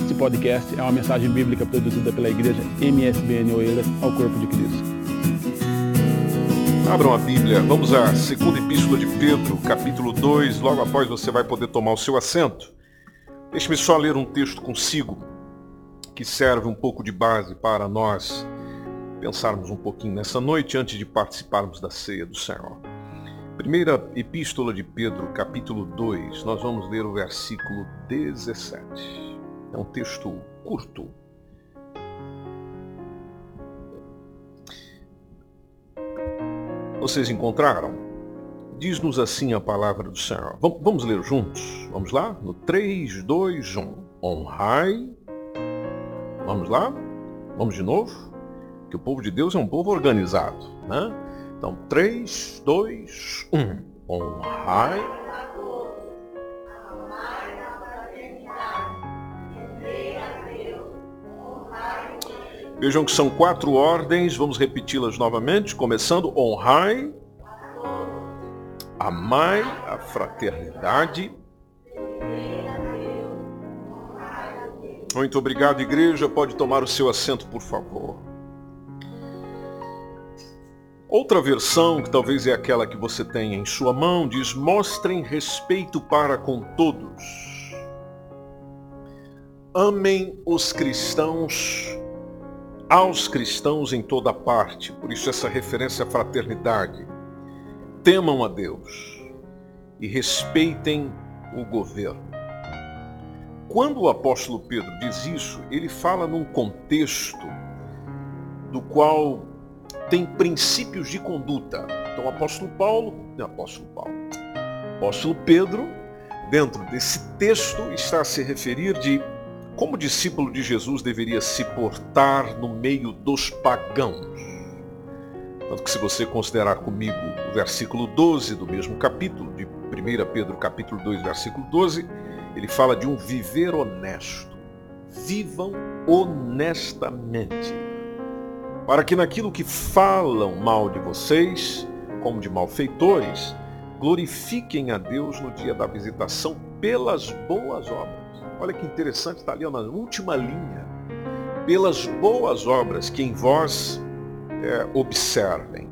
Este podcast é uma mensagem bíblica produzida pela igreja MSBN Oeiras ao Corpo de Cristo. Abram a Bíblia, vamos à segunda epístola de Pedro, capítulo 2. Logo após você vai poder tomar o seu assento. Deixe-me só ler um texto consigo, que serve um pouco de base para nós pensarmos um pouquinho nessa noite antes de participarmos da ceia do Senhor. Primeira Epístola de Pedro, capítulo 2, nós vamos ler o versículo 17. É um texto curto. Vocês encontraram? Diz-nos assim a palavra do Senhor. Vamos ler juntos? Vamos lá? No 3, 2, 1. Honrai. Vamos lá? Vamos de novo? Que o povo de Deus é um povo organizado, né? Então, 3, 2, 1. Honrai. Vejam que são quatro ordens, vamos repeti-las novamente, começando honrai, amai a fraternidade. Muito obrigado, igreja. Pode tomar o seu assento, por favor. Outra versão, que talvez é aquela que você tem em sua mão, diz: mostrem respeito para com todos. Amem os cristãos aos cristãos em toda parte. Por isso essa referência à fraternidade. Temam a Deus e respeitem o governo. Quando o apóstolo Pedro diz isso, ele fala num contexto do qual tem princípios de conduta. Então, o apóstolo Paulo, não, apóstolo Paulo, apóstolo Pedro, dentro desse texto, está a se referir de como o discípulo de Jesus deveria se portar no meio dos pagãos. Tanto que se você considerar comigo o versículo 12 do mesmo capítulo, de 1 Pedro capítulo 2, versículo 12, ele fala de um viver honesto. Vivam honestamente para que naquilo que falam mal de vocês, como de malfeitores, glorifiquem a Deus no dia da visitação pelas boas obras. Olha que interessante, está ali na última linha. Pelas boas obras que em vós é, observem.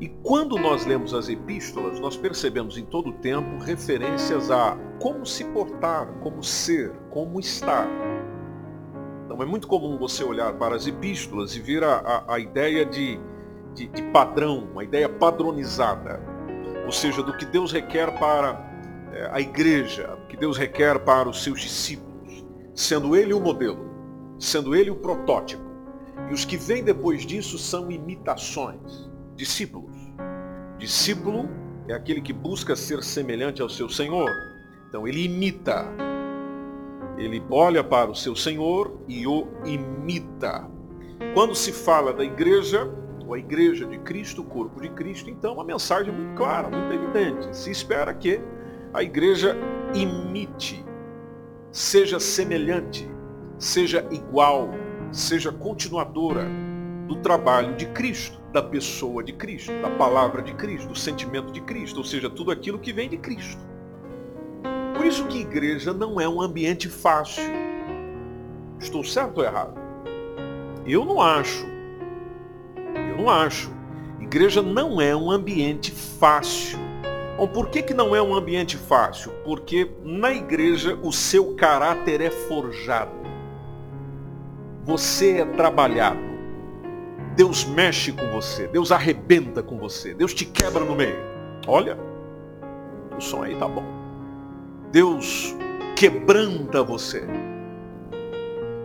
E quando nós lemos as epístolas, nós percebemos em todo o tempo referências a como se portar, como ser, como estar. Então é muito comum você olhar para as epístolas e ver a, a, a ideia de, de, de, padrão, uma ideia padronizada. Ou seja, do que Deus requer para a igreja, que Deus requer para os seus discípulos, sendo ele o modelo, sendo ele o protótipo. E os que vêm depois disso são imitações, discípulos. Discípulo é aquele que busca ser semelhante ao seu Senhor. Então ele imita ele olha para o seu Senhor e o imita. Quando se fala da igreja, ou a igreja de Cristo, o corpo de Cristo, então a mensagem é muito clara, muito evidente. Se espera que a igreja imite, seja semelhante, seja igual, seja continuadora do trabalho de Cristo, da pessoa de Cristo, da palavra de Cristo, do sentimento de Cristo, ou seja, tudo aquilo que vem de Cristo. Por isso que igreja não é um ambiente fácil. Estou certo ou errado? Eu não acho. Eu não acho. Igreja não é um ambiente fácil. Bom, por que, que não é um ambiente fácil? Porque na igreja o seu caráter é forjado. Você é trabalhado. Deus mexe com você. Deus arrebenta com você. Deus te quebra no meio. Olha, o som aí tá bom. Deus quebranta você.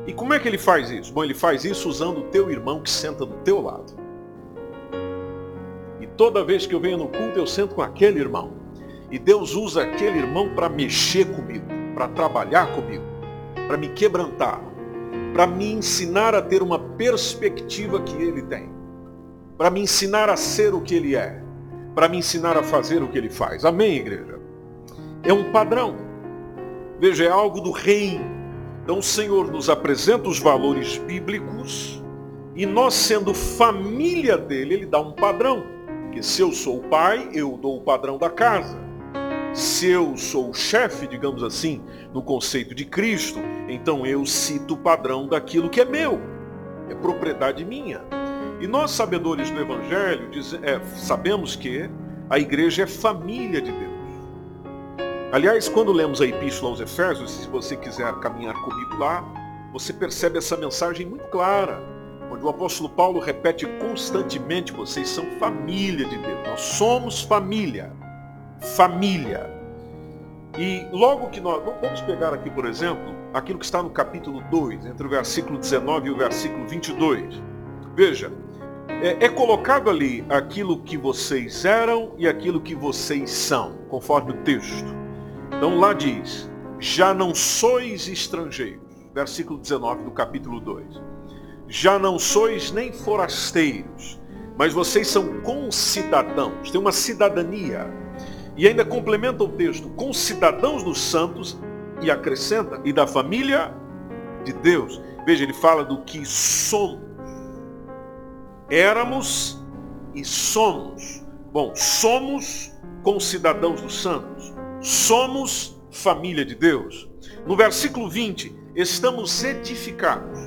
E como é que ele faz isso? Bom, ele faz isso usando o teu irmão que senta do teu lado. Toda vez que eu venho no culto, eu sento com aquele irmão. E Deus usa aquele irmão para mexer comigo, para trabalhar comigo, para me quebrantar, para me ensinar a ter uma perspectiva que ele tem, para me ensinar a ser o que ele é, para me ensinar a fazer o que ele faz. Amém, igreja? é um padrão. Veja, é algo do reino. Então o Senhor nos apresenta os valores bíblicos e nós sendo família dele, ele dá um padrão. Que se eu sou o pai, eu dou o padrão da casa. Se eu sou o chefe, digamos assim, no conceito de Cristo, então eu cito o padrão daquilo que é meu, é propriedade minha. E nós, sabedores do Evangelho, diz, é, sabemos que a igreja é família de Deus. Aliás, quando lemos a Epístola aos Efésios, se você quiser caminhar comigo lá, você percebe essa mensagem muito clara, onde o apóstolo Paulo repete constantemente: vocês são família de Deus, nós somos família. Família. E logo que nós. Vamos pegar aqui, por exemplo, aquilo que está no capítulo 2, entre o versículo 19 e o versículo 22. Veja, é, é, colocado ali aquilo que vocês eram e aquilo que vocês são, conforme o texto. Então lá diz: já não sois estrangeiros, versículo 19 do capítulo 2. Já não sois nem forasteiros, mas vocês são concidadãos, tem uma cidadania. E ainda complementa o texto, concidadãos dos santos, e acrescenta, e da família de Deus. Veja, ele fala do que somos éramos e somos. Bom, somos concidadãos dos santos. Somos família de Deus. No versículo 20, estamos edificados.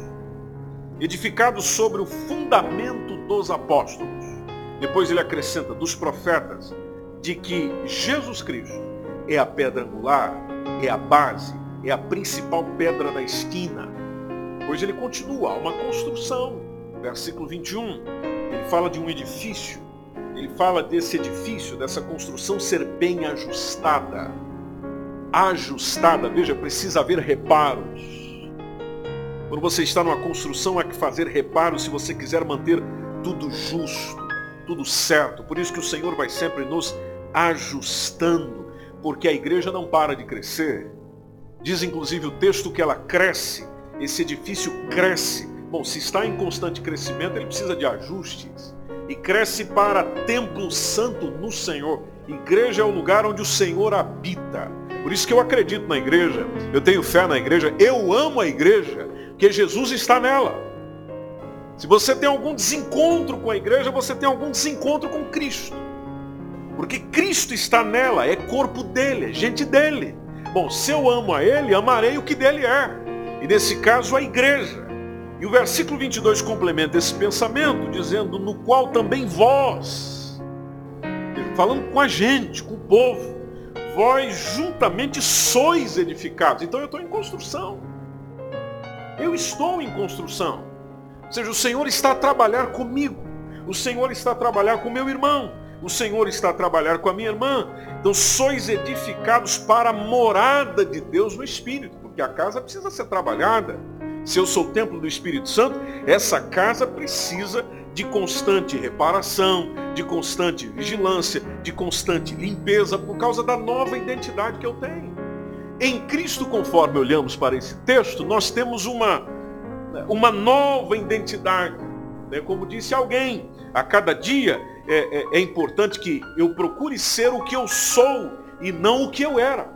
Edificados sobre o fundamento dos apóstolos. Depois ele acrescenta dos profetas de que Jesus Cristo é a pedra angular, é a base, é a principal pedra da esquina. Pois ele continua, uma construção versículo 21, ele fala de um edifício, ele fala desse edifício, dessa construção ser bem ajustada. Ajustada, veja, precisa haver reparos. Quando você está numa construção, há que fazer reparos se você quiser manter tudo justo, tudo certo. Por isso que o Senhor vai sempre nos ajustando, porque a igreja não para de crescer. Diz inclusive o texto que ela cresce, esse edifício cresce Bom, se está em constante crescimento, ele precisa de ajustes. E cresce para templo santo no Senhor. Igreja é o lugar onde o Senhor habita. Por isso que eu acredito na igreja, eu tenho fé na igreja, eu amo a igreja, porque Jesus está nela. Se você tem algum desencontro com a igreja, você tem algum desencontro com Cristo. Porque Cristo está nela, é corpo dele, é gente dele. Bom, se eu amo a ele, amarei o que dele é. E nesse caso, a igreja. E o versículo 22 complementa esse pensamento, dizendo: No qual também vós, falando com a gente, com o povo, vós juntamente sois edificados. Então eu estou em construção. Eu estou em construção. Ou seja, o Senhor está a trabalhar comigo. O Senhor está a trabalhar com meu irmão. O Senhor está a trabalhar com a minha irmã. Então sois edificados para a morada de Deus no Espírito, porque a casa precisa ser trabalhada. Se eu sou o templo do Espírito Santo, essa casa precisa de constante reparação, de constante vigilância, de constante limpeza, por causa da nova identidade que eu tenho. Em Cristo, conforme olhamos para esse texto, nós temos uma, uma nova identidade. Né? Como disse alguém, a cada dia é, é, é importante que eu procure ser o que eu sou e não o que eu era.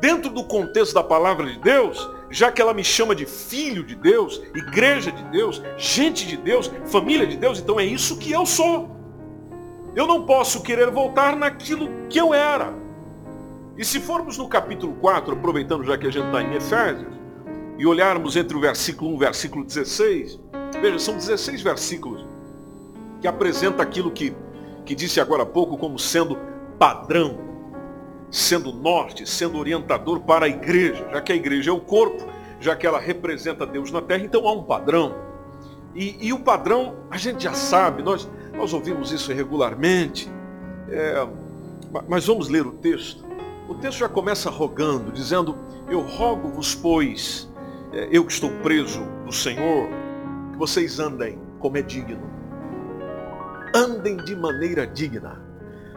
Dentro do contexto da palavra de Deus, já que ela me chama de filho de Deus, igreja de Deus, gente de Deus, família de Deus, então é isso que eu sou. Eu não posso querer voltar naquilo que eu era. E se formos no capítulo 4, aproveitando já que a gente está em Efésios, e olharmos entre o versículo 1 e o versículo 16, veja, são 16 versículos que apresenta aquilo que, que disse agora há pouco como sendo padrão sendo norte, sendo orientador para a igreja, já que a igreja é o corpo, já que ela representa Deus na terra, então há um padrão. E, e o padrão, a gente já sabe, nós, nós ouvimos isso regularmente, é, mas vamos ler o texto. O texto já começa rogando, dizendo: Eu rogo-vos, pois, é, eu que estou preso do Senhor, que vocês andem como é digno. Andem de maneira digna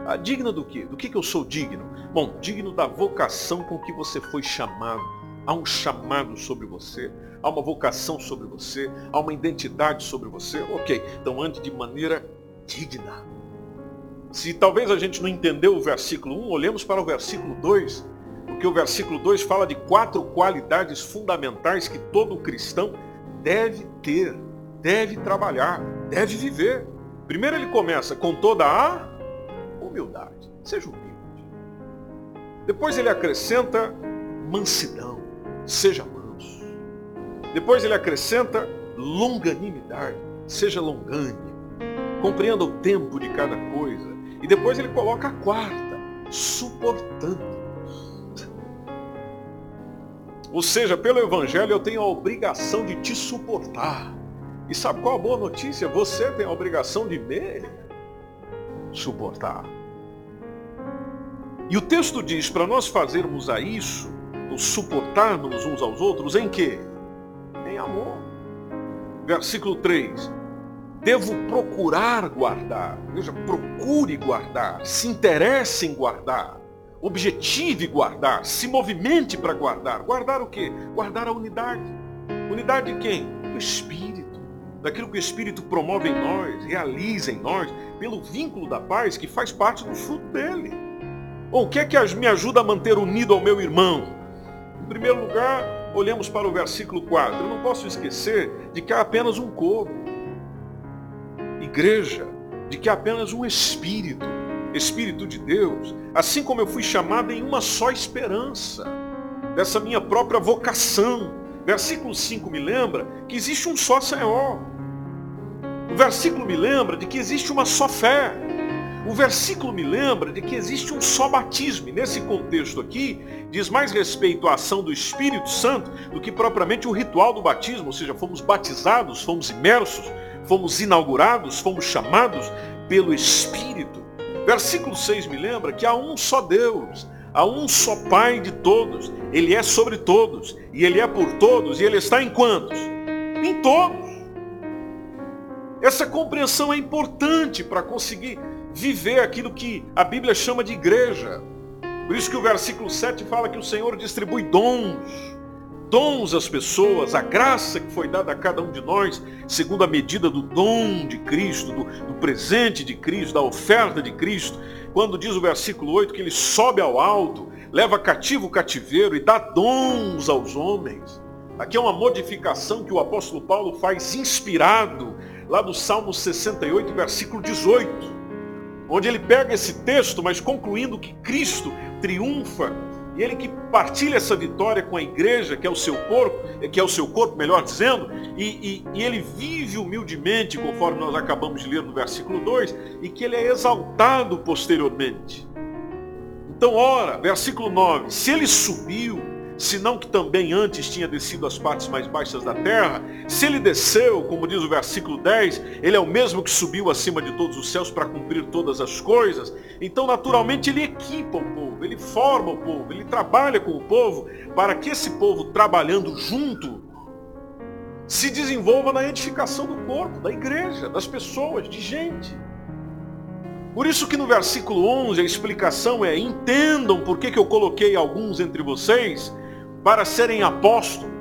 ah, digna do quê? Do que, que eu sou digno? Bom, digno da vocação com que você foi chamado. Há um chamado sobre você, há uma vocação sobre você, há uma identidade sobre você. Ok, então ande de maneira digna. Se talvez a gente não entendeu o versículo 1, olhemos para o versículo 2, porque o versículo 2 fala de quatro qualidades fundamentais que todo cristão deve ter, deve trabalhar, deve viver. Primeiro ele começa com toda a humildade. Seja humilde. Depois ele acrescenta mansidão, seja manso. Depois ele acrescenta longanimidade, seja longânimo. Compreenda o tempo de cada coisa. E depois ele coloca a quarta, suportando. Ou seja, pelo Evangelho eu tenho a obrigação de te suportar. E sabe qual a boa notícia? Você tem a obrigação de me suportar. E o texto diz para nós fazermos a isso, ou suportarmos uns aos outros, em quê? Em amor. Versículo 3. Devo procurar guardar. Veja, procure guardar. Se interesse em guardar. Objetive guardar. Se movimente para guardar. Guardar o quê? Guardar a unidade. Unidade de quem? Do Espírito. Daquilo que o Espírito promove em nós, realiza em nós, pelo vínculo da paz que faz parte do fruto dele. Ou o que é que me ajuda a manter unido ao meu irmão? Em primeiro lugar, olhamos para o versículo 4. Eu não posso esquecer de que há apenas um corpo. Igreja, de que apenas um Espírito, Espírito de Deus, assim como eu fui chamado em uma só esperança, dessa minha própria vocação. Versículo 5 me lembra que existe um só Senhor. O versículo me lembra de que existe uma só fé. O versículo me lembra de que existe um só batismo. E nesse contexto aqui, diz mais respeito à ação do Espírito Santo do que propriamente o ritual do batismo, ou seja, fomos batizados, fomos imersos, fomos inaugurados, fomos chamados pelo Espírito. Versículo 6 me lembra que há um só Deus, há um só Pai de todos, Ele é sobre todos, e Ele é por todos, e Ele está em quantos? Em todos. Essa compreensão é importante para conseguir viver aquilo que a Bíblia chama de igreja. Por isso que o versículo 7 fala que o Senhor distribui dons, dons às pessoas, a graça que foi dada a cada um de nós, segundo a medida do dom de Cristo, do, do presente de Cristo, da oferta de Cristo. Quando diz o versículo 8 que ele sobe ao alto, leva cativo o cativeiro e dá dons aos homens. Aqui é uma modificação que o apóstolo Paulo faz inspirado lá do Salmo 68, versículo 18 onde ele pega esse texto, mas concluindo que Cristo triunfa e ele que partilha essa vitória com a igreja, que é o seu corpo, que é o seu corpo, melhor dizendo, e, e, e, ele vive humildemente, conforme nós acabamos de ler no versículo 2, e que ele é exaltado posteriormente. Então, ora, versículo 9, se ele subiu, senão que também antes tinha descido às partes mais baixas da terra, se ele desceu, como diz o versículo 10, ele é o mesmo que subiu acima de todos os céus para cumprir todas as coisas, então naturalmente ele equipa o povo, ele forma o povo, ele trabalha com o povo, para que esse povo trabalhando junto, se desenvolva na edificação do corpo, da igreja, das pessoas, de gente. Por isso que no versículo 11 a explicação é, entendam por que, que eu coloquei alguns entre vocês, para serem apóstolos,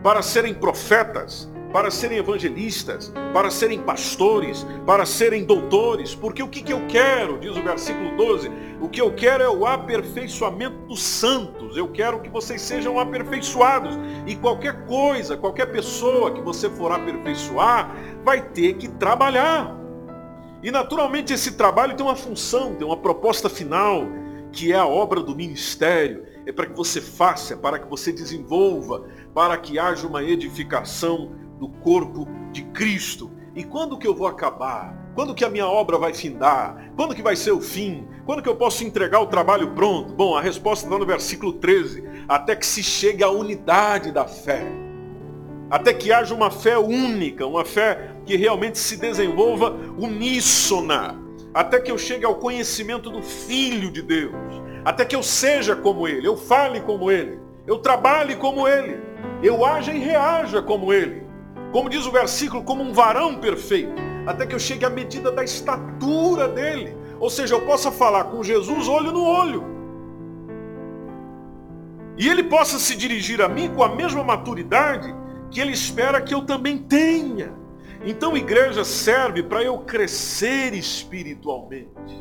para serem profetas, para serem evangelistas, para serem pastores, para serem doutores, porque o que, que eu quero, diz o versículo 12, o que eu quero é o aperfeiçoamento dos santos, eu quero que vocês sejam aperfeiçoados, e qualquer coisa, qualquer pessoa que você for aperfeiçoar, vai ter que trabalhar. E naturalmente esse trabalho tem uma função, tem uma proposta final, que é a obra do ministério, é para que você faça, para que você desenvolva, para que haja uma edificação do corpo de Cristo. E quando que eu vou acabar? Quando que a minha obra vai findar? Quando que vai ser o fim? Quando que eu posso entregar o trabalho pronto? Bom, a resposta está no versículo 13. Até que se chegue à unidade da fé. Até que haja uma fé única, uma fé que realmente se desenvolva uníssona. Até que eu chegue ao conhecimento do Filho de Deus até que eu seja como Ele, eu fale como Ele, eu trabalhe como Ele, eu haja e reaja como Ele. Como diz o versículo, como um varão perfeito, até que eu chegue à medida da estatura dele. Ou seja, eu possa falar com Jesus olho no olho. E ele possa se dirigir a mim com a mesma maturidade que ele espera que eu também tenha. Então, igreja serve para eu crescer espiritualmente,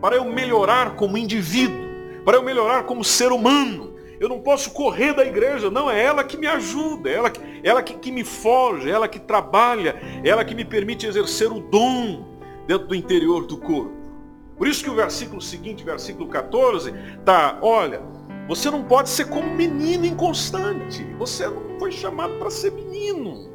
para eu melhorar como indivíduo para eu melhorar como ser humano. Eu não posso correr da igreja, não, é ela que me ajuda, é ela, ela que, que me forja, é ela que trabalha, é ela que me permite exercer o dom dentro do interior do corpo. Por isso que o versículo seguinte, versículo 14, tá, olha, você não pode ser como menino inconstante. Você não foi chamado para ser menino.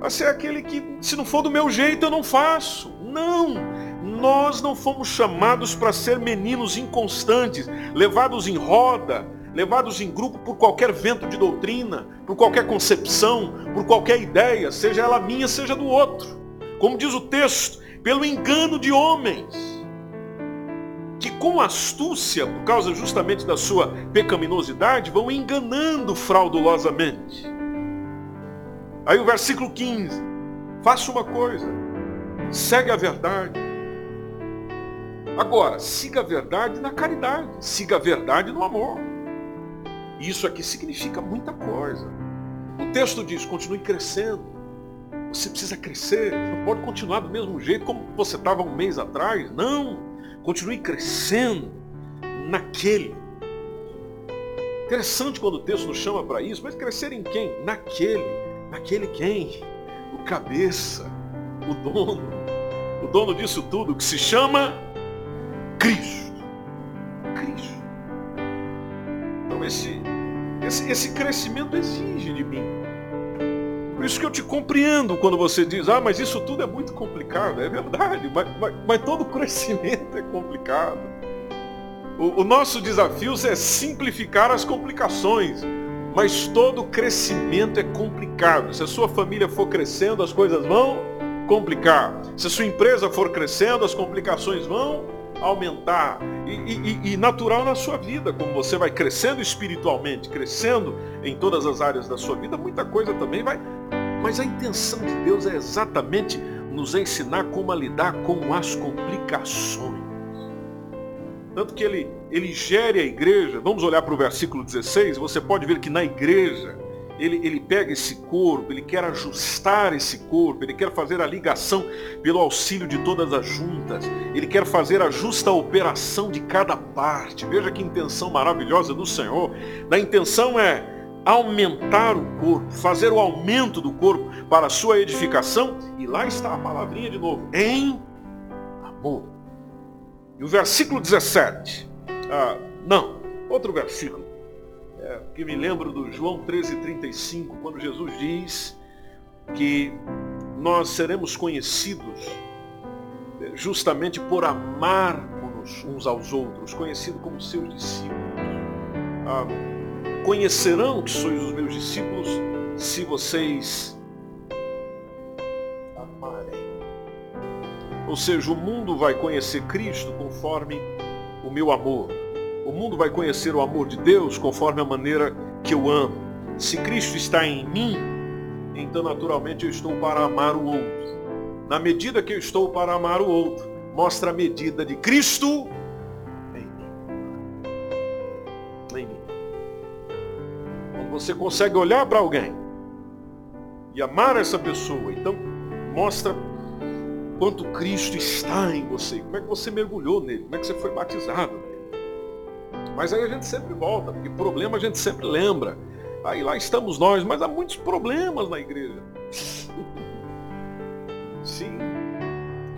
Para ser aquele que, se não for do meu jeito, eu não faço. Não! Nós não fomos chamados para ser meninos inconstantes, levados em roda, levados em grupo por qualquer vento de doutrina, por qualquer concepção, por qualquer ideia, seja ela minha, seja do outro. Como diz o texto, pelo engano de homens que com astúcia, por causa justamente da sua pecaminosidade, vão enganando fraudulosamente. Aí o versículo 15: faça uma coisa, segue a verdade. Agora, siga a verdade na caridade, siga a verdade no amor. Isso aqui significa muita coisa. O texto diz: continue crescendo. Você precisa crescer, não pode continuar do mesmo jeito como você estava um mês atrás. Não. Continue crescendo naquele. Interessante quando o texto nos chama para isso, mas crescer em quem? Naquele. Naquele quem? O cabeça, o dono, o dono disso tudo, que se chama Cristo. Cristo. Então esse, esse, esse crescimento exige de mim por isso que eu te compreendo quando você diz, ah, mas isso tudo é muito complicado. É verdade, mas, mas, mas todo crescimento é complicado. O, o nosso desafio é simplificar as complicações, mas todo crescimento é complicado. Se a sua família for crescendo, as coisas vão complicar. Se a sua empresa for crescendo, as complicações vão aumentar. E, e, e, natural na sua vida, como você vai crescendo espiritualmente, crescendo em todas as áreas da sua vida, muita coisa também vai mas a intenção de Deus é exatamente nos ensinar como a lidar com as complicações. Tanto que ele, ele gere a igreja, vamos olhar para o versículo 16, você pode ver que na igreja, ele, ele pega esse corpo, ele quer ajustar esse corpo, ele quer fazer a ligação pelo auxílio de todas as juntas, ele quer fazer a justa operação de cada parte. Veja que intenção maravilhosa do Senhor. A intenção é aumentar o corpo, fazer o aumento do corpo para a sua edificação. E lá está a palavrinha de novo, em amor. E o versículo 17, ah, não, outro versículo, é, que me lembro do João 13,35, quando Jesus diz que nós seremos conhecidos é, justamente por amarmos uns aos outros, conhecidos como seus discípulos. Ah, Conhecerão que sois os meus discípulos se vocês amarem. Ou seja, o mundo vai conhecer Cristo conforme o meu amor. O mundo vai conhecer o amor de Deus conforme a maneira que eu amo. Se Cristo está em mim, então naturalmente eu estou para amar o outro. Na medida que eu estou para amar o outro, mostra a medida de Cristo você consegue olhar para alguém e amar essa pessoa, então mostra quanto Cristo está em você, como é que você mergulhou nele, como é que você foi batizado. Mas aí a gente sempre volta, porque problema a gente sempre lembra. Aí lá estamos nós, mas há muitos problemas na igreja. Sim,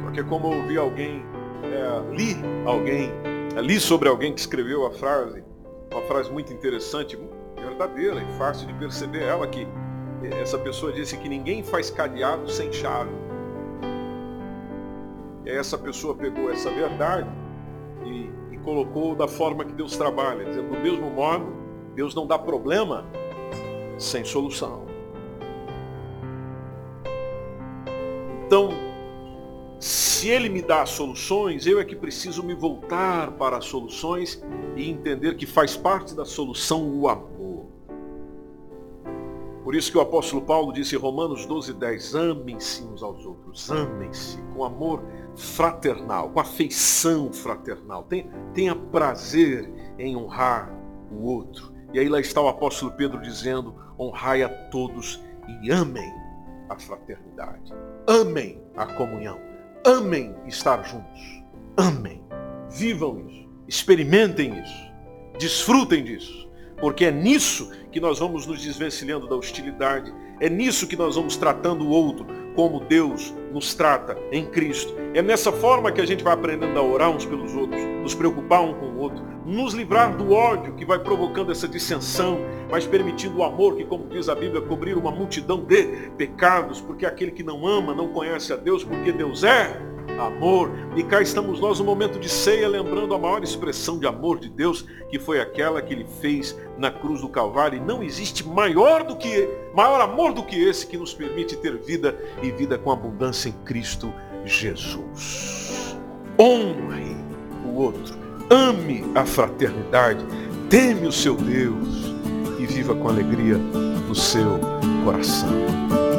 porque como eu ouvi alguém, é, li alguém, li sobre alguém que escreveu a frase, uma frase muito interessante, verdadeira e fácil de perceber ela que essa pessoa disse que ninguém faz cadeado sem chave. E essa pessoa pegou essa verdade colocou da forma que Deus trabalha, dizendo do mesmo modo, Deus não dá problema sem solução. Então, se Ele me dá soluções, eu é que preciso me voltar para as soluções e entender que faz parte da solução o amor. Por isso que o apóstolo Paulo disse em Romanos 12, 10, amem-se uns aos outros, amem-se com amor fraternal, com afeição fraternal. Tenha, tenha prazer em honrar o outro. E aí lá está o apóstolo Pedro dizendo, honrai a todos e amem a fraternidade. Amem a comunhão. Amem estar juntos. Amem. Vivam isso. Experimentem isso. Desfrutem disso. Porque é nisso que nós vamos nos desvencilhando da hostilidade. É nisso que nós vamos tratando o outro como Deus nos trata em Cristo. É nessa forma que a gente vai aprendendo a orar uns pelos outros, nos preocupar um com o outro, nos livrar do ódio que vai provocando essa dissensão, mas permitindo o amor que, como diz a Bíblia, cobrir uma multidão de pecados, porque aquele que não ama não conhece a Deus, porque Deus é amor. E cá estamos nós no momento de ceia, lembrando a maior expressão de amor de Deus, que foi aquela que ele fez na cruz do Calvário. E não existe maior do que maior amor do que esse que nos permite ter vida e vida com abundância em Cristo Jesus. Honre o outro, ame a fraternidade, teme o seu Deus e viva com alegria no seu coração.